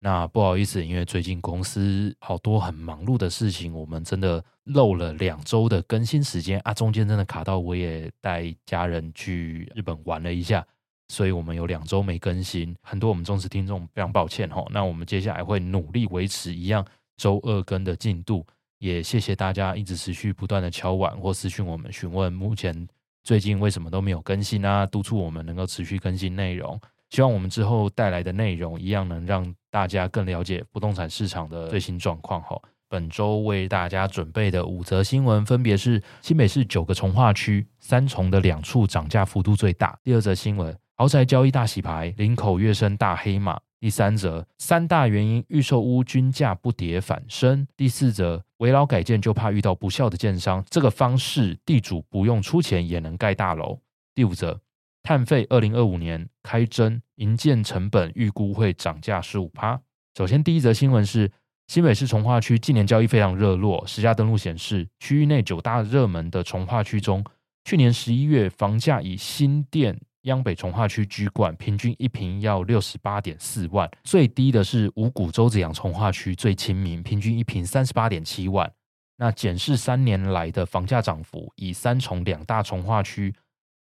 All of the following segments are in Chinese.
那不好意思，因为最近公司好多很忙碌的事情，我们真的漏了两周的更新时间啊！中间真的卡到我也带家人去日本玩了一下，所以我们有两周没更新，很多我们忠实听众非常抱歉哈。那我们接下来会努力维持一样周二更的进度，也谢谢大家一直持续不断的敲碗或私讯我们询问目前最近为什么都没有更新啊，督促我们能够持续更新内容。希望我们之后带来的内容一样能让大家更了解不动产市场的最新状况。哈，本周为大家准备的五则新闻分别是：新北市九个重划区，三重的两处涨价幅度最大。第二则新闻，豪宅交易大洗牌，林口跃升大黑马。第三则，三大原因预售屋均价不跌反升。第四则，围老改建就怕遇到不孝的建商，这个方式地主不用出钱也能盖大楼。第五则。碳费二零二五年开征，营建成本预估会涨价十五趴。首先，第一则新闻是新北市从化区近年交易非常热络，实价登录显示，区域内九大热门的从化区中，去年十一月房价以新店央北从化区居冠，平均一坪要六十八点四万，最低的是五股周子阳从化区最亲民，平均一坪三十八点七万。那检视三年来的房价涨幅，以三重两大从化区。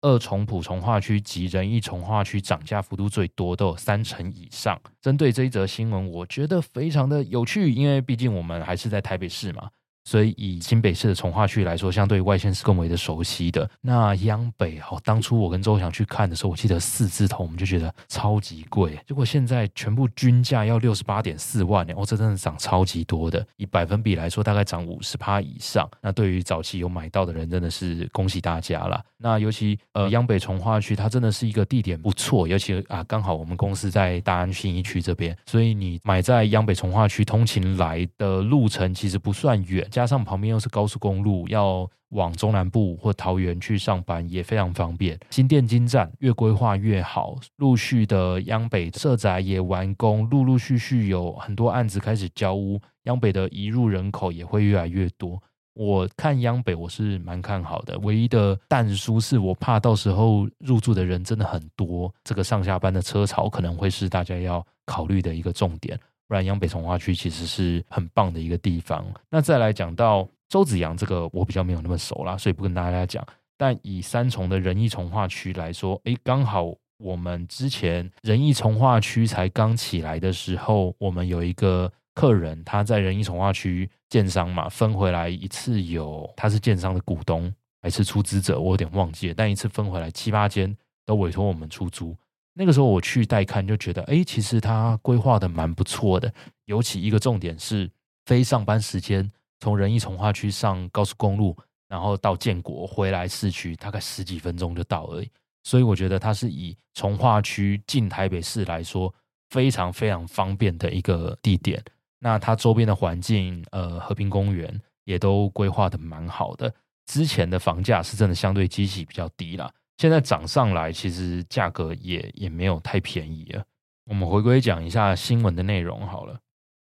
二重普从化区及仁义从化区涨价幅度最多，都有三成以上。针对这一则新闻，我觉得非常的有趣，因为毕竟我们还是在台北市嘛。所以以新北市的从化区来说，相对外县市更为的熟悉的那央北哦，当初我跟周翔去看的时候，我记得四字头我们就觉得超级贵，结果现在全部均价要六十八点四万哦，这真的涨超级多的，以百分比来说大概涨五十趴以上。那对于早期有买到的人，真的是恭喜大家啦。那尤其呃央北从化区，它真的是一个地点不错，尤其啊刚好我们公司在大安信义区这边，所以你买在央北从化区通勤来的路程其实不算远。加上旁边又是高速公路，要往中南部或桃园去上班也非常方便。新店金站越规划越好，陆续的央北社宅也完工，陆陆续续有很多案子开始交屋，央北的移入人口也会越来越多。我看央北我是蛮看好的，唯一的但书是我怕到时候入住的人真的很多，这个上下班的车潮可能会是大家要考虑的一个重点。不然，央北重化区其实是很棒的一个地方。那再来讲到周子阳这个，我比较没有那么熟啦，所以不跟大家讲。但以三重的仁义重化区来说，诶，刚好我们之前仁义重化区才刚起来的时候，我们有一个客人，他在仁义重化区建商嘛，分回来一次有他是建商的股东还是出资者，我有点忘记了。但一次分回来七八间都委托我们出租。那个时候我去带看，就觉得，哎，其实它规划的蛮不错的。尤其一个重点是，非上班时间从仁义从化区上高速公路，然后到建国回来市区，大概十几分钟就到而已。所以我觉得它是以从化区进台北市来说，非常非常方便的一个地点。那它周边的环境，呃，和平公园也都规划的蛮好的。之前的房价是真的相对基期比较低啦。现在涨上来，其实价格也也没有太便宜了。我们回归讲一下新闻的内容好了。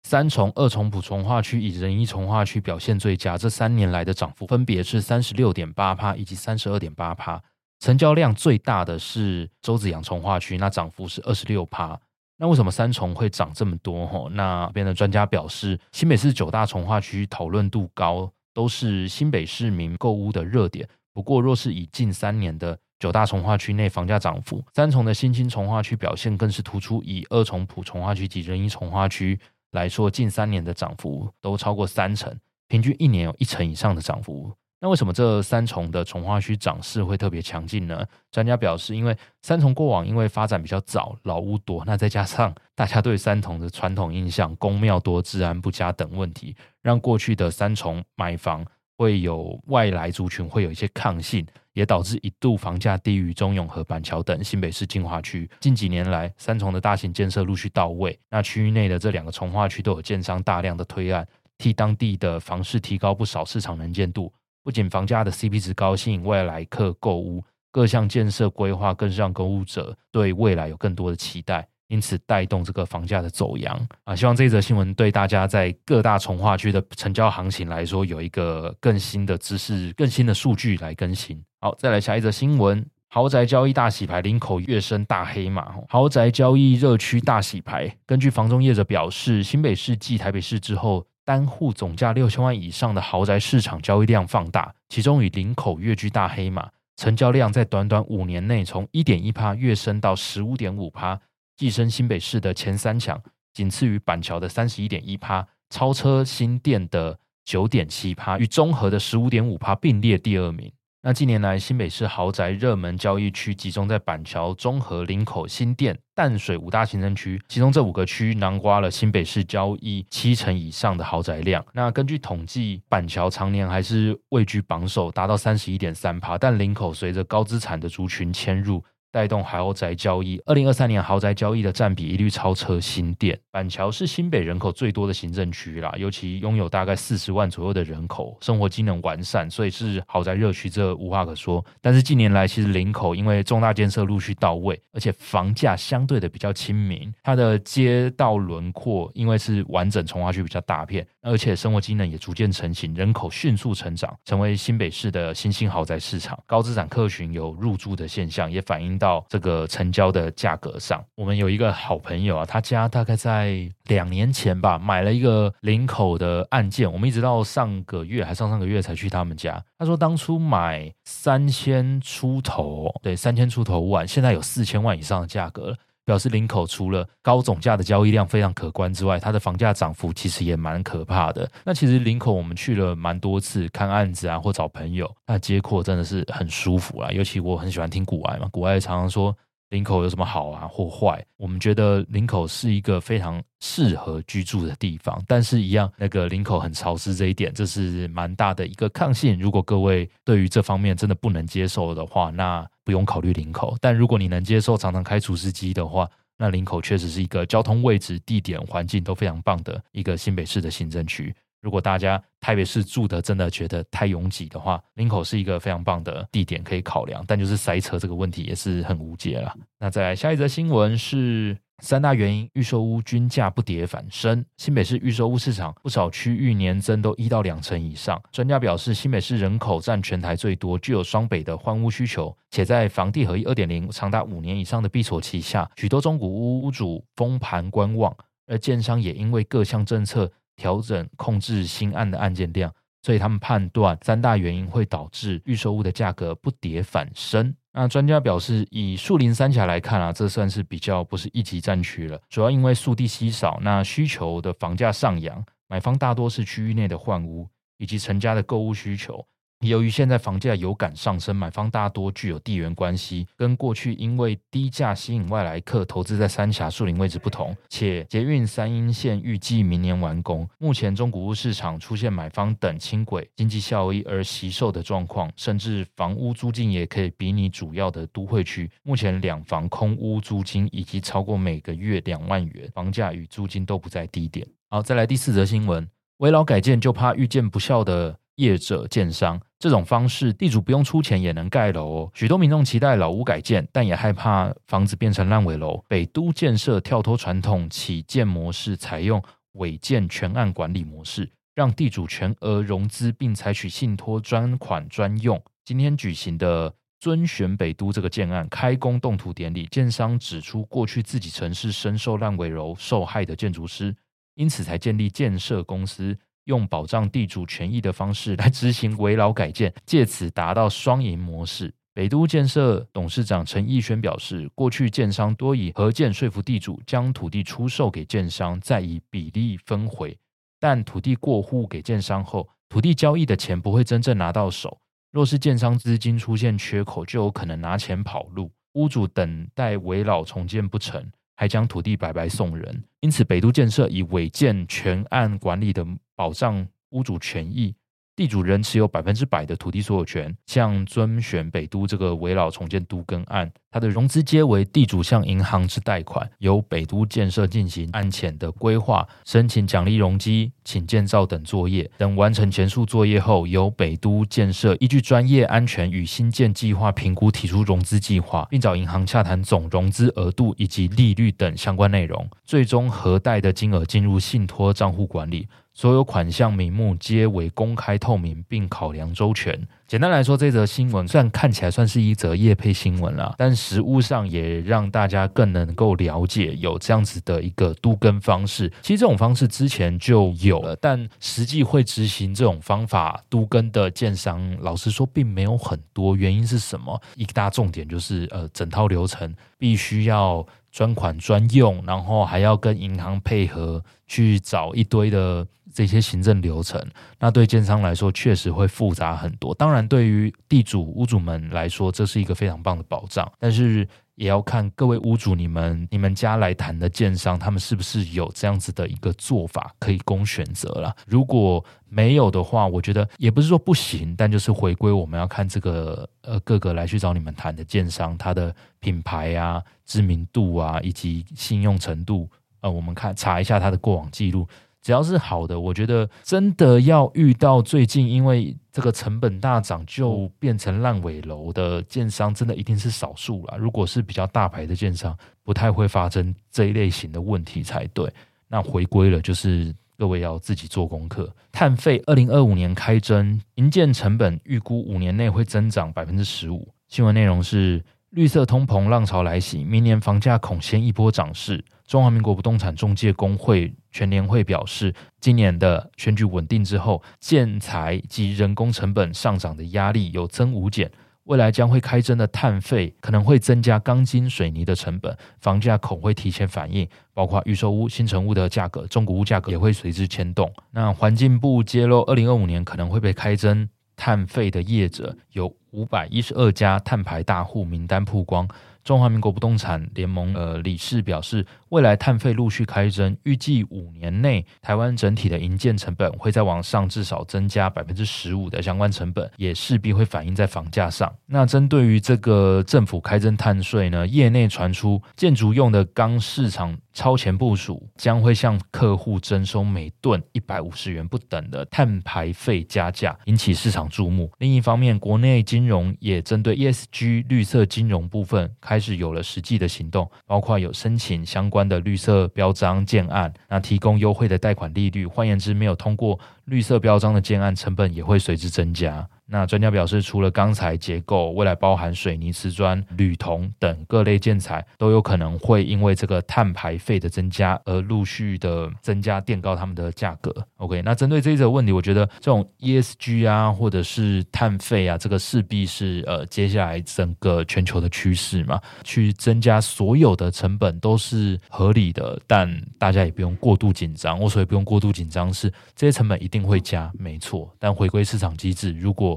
三重、二重埔重化区以仁义重化区表现最佳，这三年来的涨幅分别是三十六点八趴以及三十二点八趴。成交量最大的是周子阳重化区，那涨幅是二十六趴。那为什么三重会涨这么多？吼，那边的专家表示，新北市九大重化区讨论度高。都是新北市民购屋的热点。不过，若是以近三年的九大重划区内房价涨幅，三重的新兴重划区表现更是突出。以二重埔重划区及仁义重划区来说，近三年的涨幅都超过三成，平均一年有一成以上的涨幅。那为什么这三重的重划区涨势会特别强劲呢？专家表示，因为三重过往因为发展比较早，老屋多，那再加上大家对三重的传统印象，宫庙多、治安不佳等问题，让过去的三重买房会有外来族群会有一些抗性，也导致一度房价低于中永和、板桥等新北市进化区。近几年来，三重的大型建设陆续到位，那区域内的这两个重化区都有建商大量的推案，替当地的房市提高不少市场能见度。不仅房价的 CP 值高，吸引外来客购屋，各项建设规划更是让购物者对未来有更多的期待，因此带动这个房价的走扬啊！希望这一则新闻对大家在各大重划区的成交行情来说有一个更新的知识、更新的数据来更新。好，再来下一则新闻：豪宅交易大洗牌，林口跃升大黑马。豪宅交易热区大洗牌，根据房中业者表示，新北市继台北市之后。单户总价六千万以上的豪宅市场交易量放大，其中以林口跃居大黑马，成交量在短短五年内从一点一趴跃升到十五点五趴，跻身新北市的前三强，仅次于板桥的三十一点一趴，超车新店的九点七趴，与中和的十五点五趴并列第二名。那近年来，新北市豪宅热门交易区集中在板桥、中和、林口、新店、淡水五大行政区，其中这五个区囊括了新北市交易七成以上的豪宅量。那根据统计，板桥常年还是位居榜首，达到三十一点三趴，但林口随着高资产的族群迁入。带动豪宅交易，二零二三年豪宅交易的占比一律超车新店。板桥是新北人口最多的行政区啦，尤其拥有大概四十万左右的人口，生活机能完善，所以是豪宅热区，这无话可说。但是近年来，其实林口因为重大建设陆续到位，而且房价相对的比较亲民，它的街道轮廓因为是完整重划区比较大片，而且生活机能也逐渐成型，人口迅速成长，成为新北市的新兴豪宅市场，高资产客群有入住的现象，也反映到。这个成交的价格上，我们有一个好朋友啊，他家大概在两年前吧，买了一个林口的案件。我们一直到上个月还上上个月才去他们家。他说当初买三千出头，对，三千出头万，现在有四千万以上的价格了。表示林口除了高总价的交易量非常可观之外，它的房价涨幅其实也蛮可怕的。那其实林口我们去了蛮多次看案子啊，或找朋友，那街廓真的是很舒服啊。尤其我很喜欢听古埃嘛，古埃常常说林口有什么好啊或坏。我们觉得林口是一个非常适合居住的地方，但是一样那个林口很潮湿这一点，这是蛮大的一个抗性。如果各位对于这方面真的不能接受的话，那不用考虑林口，但如果你能接受常常开除湿机的话，那林口确实是一个交通位置、地点、环境都非常棒的一个新北市的行政区。如果大家台北市住的真的觉得太拥挤的话，林口是一个非常棒的地点可以考量，但就是塞车这个问题也是很无解了。那再来下一则新闻是。三大原因，预售屋均价不跌反升。新北市预售屋市场不少区域年增都一到两成以上。专家表示，新北市人口占全台最多，具有双北的换屋需求，且在房地合一二点零长达五年以上的闭锁期下，许多中古屋屋主封盘观望，而建商也因为各项政策调整控制新案的案件量，所以他们判断三大原因会导致预售物的价格不跌反升。那专家表示，以树林三峡来看啊，这算是比较不是一级战区了。主要因为树地稀少，那需求的房价上扬，买方大多是区域内的换屋以及成家的购物需求。由于现在房价有感上升，买方大多具有地缘关系，跟过去因为低价吸引外来客投资在三峡树林位置不同，且捷运三莺线预计明年完工，目前中古屋市场出现买方等轻轨经济效益而惜售的状况，甚至房屋租金也可以比拟主要的都会区，目前两房空屋租金以及超过每个月两万元，房价与租金都不在低点。好，再来第四则新闻，围老改建就怕遇见不肖的。业者建商这种方式，地主不用出钱也能盖楼哦。许多民众期待老屋改建，但也害怕房子变成烂尾楼。北都建设跳脱传统起建模式，采用违建全案管理模式，让地主全额融资，并采取信托专款专用。今天举行的尊选北都这个建案开工动土典礼，建商指出，过去自己城市深受烂尾楼受害的建筑师，因此才建立建设公司。用保障地主权益的方式来执行围老改建，借此达到双赢模式。北都建设董事长陈义轩表示，过去建商多以合建说服地主将土地出售给建商，再以比例分回。但土地过户给建商后，土地交易的钱不会真正拿到手。若是建商资金出现缺口，就有可能拿钱跑路。屋主等待围老重建不成，还将土地白白送人。因此，北都建设以违建全案管理的保障屋主权益。地主仍持有百分之百的土地所有权，像遵选北都这个围绕重建都更案，它的融资皆为地主向银行之贷款，由北都建设进行案前的规划、申请奖励容积、请建造等作业，等完成前述作业后，由北都建设依据专业安全与新建计划评估提出融资计划，并找银行洽谈总融资额度以及利率等相关内容，最终核贷的金额进入信托账户管理。所有款项名目皆为公开透明，并考量周全。简单来说，这则新闻虽然看起来算是一则业配新闻了，但实务上也让大家更能够了解有这样子的一个都更方式。其实这种方式之前就有了，但实际会执行这种方法都更的建商，老实说并没有很多。原因是什么？一大重点就是，呃，整套流程必须要专款专用，然后还要跟银行配合去找一堆的。这些行政流程，那对建商来说确实会复杂很多。当然，对于地主屋主们来说，这是一个非常棒的保障。但是，也要看各位屋主，你们你们家来谈的建商，他们是不是有这样子的一个做法可以供选择了？如果没有的话，我觉得也不是说不行，但就是回归我们要看这个呃各个来去找你们谈的建商，他的品牌啊、知名度啊以及信用程度，呃，我们看查一下他的过往记录。只要是好的，我觉得真的要遇到最近因为这个成本大涨就变成烂尾楼的建商，真的一定是少数了。如果是比较大牌的建商，不太会发生这一类型的问题才对。那回归了，就是各位要自己做功课。碳费二零二五年开征，营建成本预估五年内会增长百分之十五。新闻内容是。绿色通膨浪潮来袭，明年房价恐先一波涨势。中华民国不动产中介公会全联会表示，今年的选举稳定之后，建材及人工成本上涨的压力有增无减，未来将会开征的碳费可能会增加钢筋水泥的成本，房价恐会提前反应，包括预售屋、新成屋的价格，中古屋价格也会随之牵动。那环境部揭露，二零二五年可能会被开征碳费的业者有五百一十二家碳排大户名单曝光。中华民国不动产联盟呃理事表示，未来碳费陆续开征，预计五年内台湾整体的营建成本会再往上至少增加百分之十五的相关成本，也势必会反映在房价上。那针对于这个政府开征碳税呢，业内传出建筑用的钢市场超前部署，将会向客户征收每吨一百五十元不等的碳排费加价，引起市场注目。另一方面，国内金融也针对 ESG 绿色金融部分开。始有了实际的行动，包括有申请相关的绿色标章建案，那提供优惠的贷款利率。换言之，没有通过绿色标章的建案，成本也会随之增加。那专家表示，除了钢材结构，未来包含水泥、瓷砖、铝铜等各类建材，都有可能会因为这个碳排费的增加而陆续的增加，垫高他们的价格。OK，那针对这一则问题，我觉得这种 ESG 啊，或者是碳费啊，这个势必是呃接下来整个全球的趋势嘛，去增加所有的成本都是合理的，但大家也不用过度紧张。我所谓不用过度紧张，是这些成本一定会加，没错。但回归市场机制，如果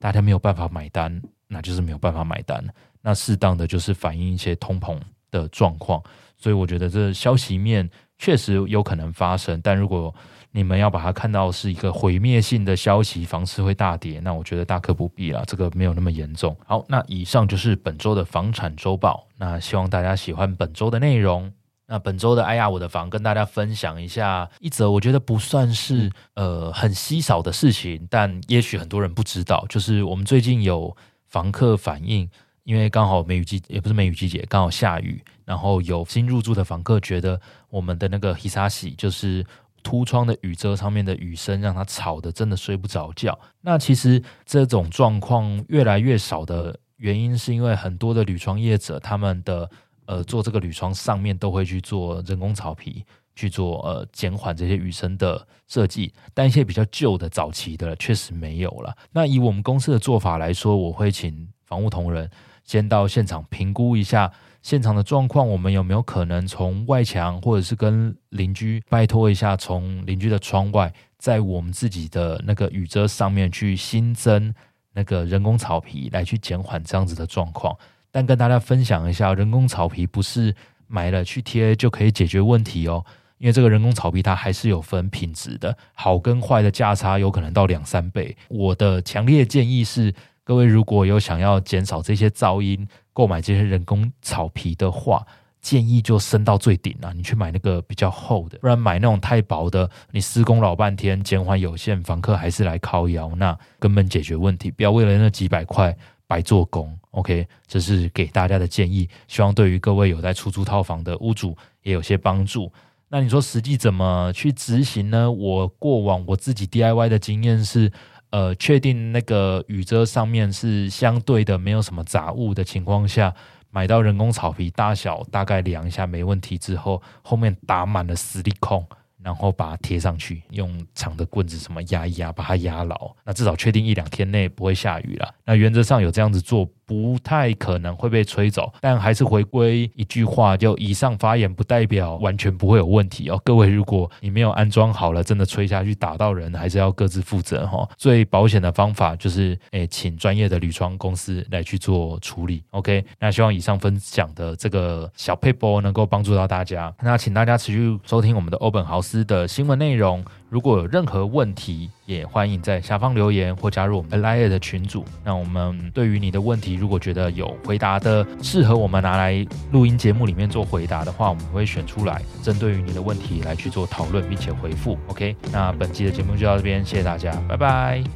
大家没有办法买单，那就是没有办法买单。那适当的就是反映一些通膨的状况。所以我觉得这消息面确实有可能发生，但如果你们要把它看到是一个毁灭性的消息，房市会大跌，那我觉得大可不必了。这个没有那么严重。好，那以上就是本周的房产周报。那希望大家喜欢本周的内容。那本周的哎呀我的房跟大家分享一下一则我觉得不算是呃很稀少的事情，但也许很多人不知道，就是我们最近有房客反映，因为刚好梅雨季也不是梅雨季节，刚好下雨，然后有新入住的房客觉得我们的那个 Hisashi 就是凸窗的雨遮上面的雨声让他吵得真的睡不着觉。那其实这种状况越来越少的原因，是因为很多的铝窗业者他们的。呃，做这个铝窗上面都会去做人工草皮，去做呃减缓这些雨声的设计，但一些比较旧的早期的确实没有了。那以我们公司的做法来说，我会请房务同仁先到现场评估一下现场的状况，我们有没有可能从外墙或者是跟邻居拜托一下，从邻居的窗外，在我们自己的那个雨遮上面去新增那个人工草皮，来去减缓这样子的状况。但跟大家分享一下，人工草皮不是买了去贴就可以解决问题哦。因为这个人工草皮它还是有分品质的，好跟坏的价差有可能到两三倍。我的强烈建议是，各位如果有想要减少这些噪音，购买这些人工草皮的话，建议就升到最顶啊！你去买那个比较厚的，不然买那种太薄的，你施工老半天，减缓有限，房客还是来靠腰，那根本解决问题。不要为了那几百块白做工。OK，这是给大家的建议，希望对于各位有在出租套房的屋主也有些帮助。那你说实际怎么去执行呢？我过往我自己 DIY 的经验是，呃，确定那个雨遮上面是相对的，没有什么杂物的情况下，买到人工草皮大小大概量一下没问题之后，后面打满了矽利康。然后把它贴上去，用长的棍子什么压一压，把它压牢。那至少确定一两天内不会下雨了。那原则上有这样子做，不太可能会被吹走。但还是回归一句话，就以上发言不代表完全不会有问题哦。各位，如果你没有安装好了，真的吹下去打到人，还是要各自负责哈。最保险的方法就是，诶，请专业的铝窗公司来去做处理。OK，那希望以上分享的这个小撇步能够帮助到大家。那请大家持续收听我们的欧本豪斯的新闻内容。如果有任何问题，也欢迎在下方留言或加入我们 LINE 的群组。那我们对于你的问题，如果觉得有回答的适合我们拿来录音节目里面做回答的话，我们会选出来，针对于你的问题来去做讨论，并且回复。OK，那本期的节目就到这边，谢谢大家，拜拜。